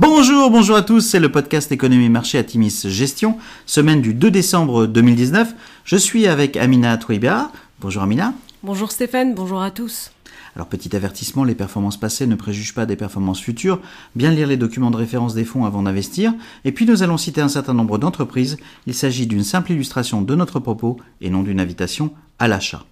Bonjour, bonjour à tous, c'est le podcast Économie Marché à Timis Gestion, semaine du 2 décembre 2019. Je suis avec Amina Touiba. Bonjour Amina. Bonjour Stéphane, bonjour à tous. Alors petit avertissement, les performances passées ne préjugent pas des performances futures. Bien lire les documents de référence des fonds avant d'investir. Et puis nous allons citer un certain nombre d'entreprises. Il s'agit d'une simple illustration de notre propos et non d'une invitation à l'achat.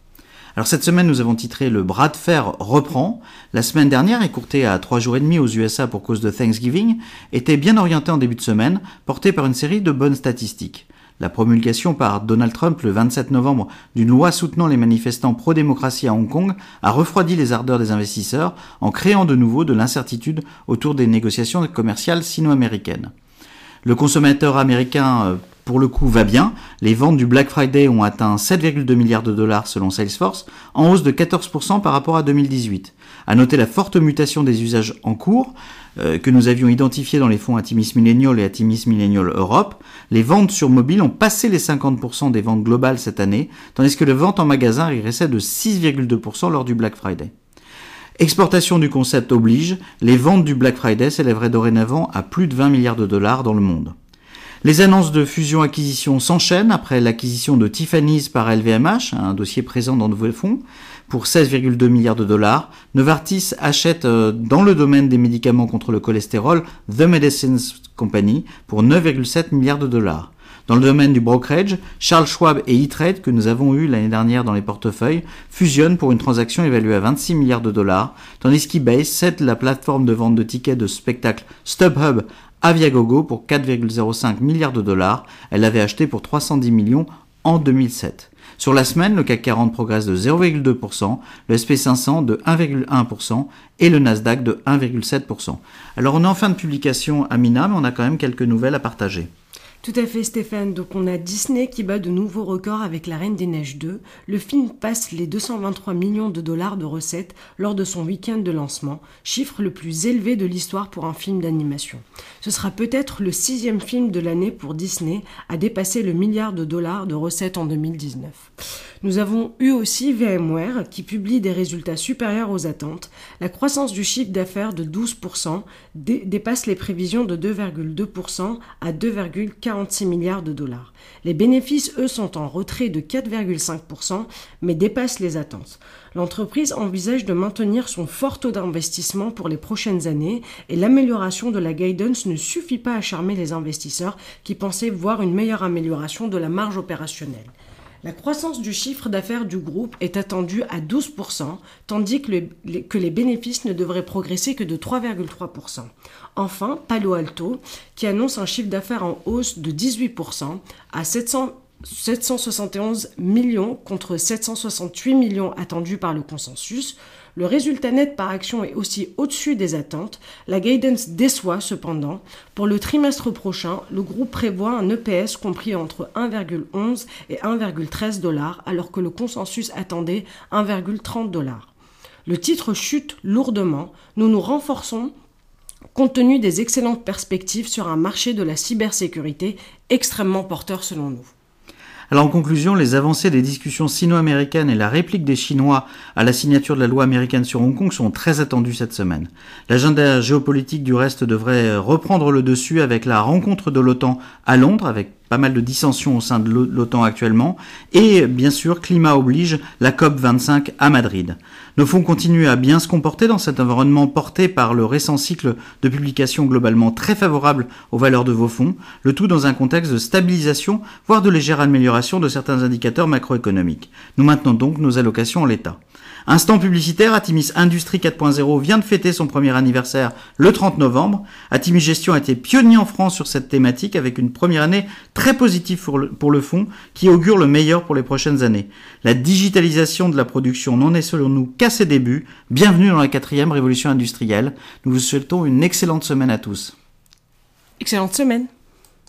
Alors cette semaine, nous avons titré Le bras de fer reprend. La semaine dernière, écourtée à trois jours et demi aux USA pour cause de Thanksgiving, était bien orientée en début de semaine, portée par une série de bonnes statistiques. La promulgation par Donald Trump le 27 novembre d'une loi soutenant les manifestants pro-démocratie à Hong Kong a refroidi les ardeurs des investisseurs en créant de nouveau de l'incertitude autour des négociations commerciales sino-américaines. Le consommateur américain euh, pour le coup va bien. Les ventes du Black Friday ont atteint 7,2 milliards de dollars selon Salesforce, en hausse de 14% par rapport à 2018. À noter la forte mutation des usages en cours euh, que nous avions identifiés dans les fonds Atimis Millennial et Atimis Millennial Europe. Les ventes sur mobile ont passé les 50% des ventes globales cette année, tandis que les ventes en magasin régressaient de 6,2% lors du Black Friday. Exportation du concept oblige, les ventes du Black Friday s'élèveraient dorénavant à plus de 20 milliards de dollars dans le monde. Les annonces de fusion-acquisition s'enchaînent après l'acquisition de Tiffany's par LVMH, un dossier présent dans vos fonds, pour 16,2 milliards de dollars. Novartis achète euh, dans le domaine des médicaments contre le cholestérol The Medicines Company pour 9,7 milliards de dollars. Dans le domaine du brokerage, Charles Schwab et E-Trade, que nous avons eu l'année dernière dans les portefeuilles, fusionnent pour une transaction évaluée à 26 milliards de dollars, tandis qu'eBay cède la plateforme de vente de tickets de spectacle StubHub à Viagogo pour 4,05 milliards de dollars. Elle l'avait acheté pour 310 millions en 2007. Sur la semaine, le CAC 40 progresse de 0,2%, le SP500 de 1,1% et le Nasdaq de 1,7%. Alors on est en fin de publication à Mina, mais on a quand même quelques nouvelles à partager. Tout à fait Stéphane, donc on a Disney qui bat de nouveaux records avec La Reine des Neiges 2. Le film passe les 223 millions de dollars de recettes lors de son week-end de lancement, chiffre le plus élevé de l'histoire pour un film d'animation. Ce sera peut-être le sixième film de l'année pour Disney à dépasser le milliard de dollars de recettes en 2019. Nous avons eu aussi VMware qui publie des résultats supérieurs aux attentes. La croissance du chiffre d'affaires de 12% dépasse les prévisions de 2,2% à 2,46 milliards de dollars. Les bénéfices, eux, sont en retrait de 4,5% mais dépassent les attentes. L'entreprise envisage de maintenir son fort taux d'investissement pour les prochaines années et l'amélioration de la guidance ne suffit pas à charmer les investisseurs qui pensaient voir une meilleure amélioration de la marge opérationnelle. La croissance du chiffre d'affaires du groupe est attendue à 12%, tandis que, les bénéfices ne devraient progresser que de 3,3%. Enfin, Palo Alto, qui annonce un chiffre d'affaires en hausse de 18% à 771 millions contre 768 millions attendus par le consensus, le résultat net par action est aussi au-dessus des attentes. La guidance déçoit cependant. Pour le trimestre prochain, le groupe prévoit un EPS compris entre 1,11 et 1,13 dollars, alors que le consensus attendait 1,30 dollars. Le titre chute lourdement. Nous nous renforçons compte tenu des excellentes perspectives sur un marché de la cybersécurité extrêmement porteur selon nous. Alors en conclusion, les avancées des discussions sino-américaines et la réplique des Chinois à la signature de la loi américaine sur Hong Kong sont très attendues cette semaine. L'agenda géopolitique du reste devrait reprendre le dessus avec la rencontre de l'OTAN à Londres avec pas mal de dissensions au sein de l'OTAN actuellement, et bien sûr, climat oblige, la COP25 à Madrid. Nos fonds continuent à bien se comporter dans cet environnement porté par le récent cycle de publication globalement très favorable aux valeurs de vos fonds, le tout dans un contexte de stabilisation, voire de légère amélioration de certains indicateurs macroéconomiques. Nous maintenons donc nos allocations en l'état. Instant publicitaire, Atimis Industrie 4.0 vient de fêter son premier anniversaire le 30 novembre. Atimis Gestion a été pionnier en France sur cette thématique avec une première année très positive pour le, fonds qui augure le meilleur pour les prochaines années. La digitalisation de la production n'en est selon nous qu'à ses débuts. Bienvenue dans la quatrième révolution industrielle. Nous vous souhaitons une excellente semaine à tous. Excellente semaine.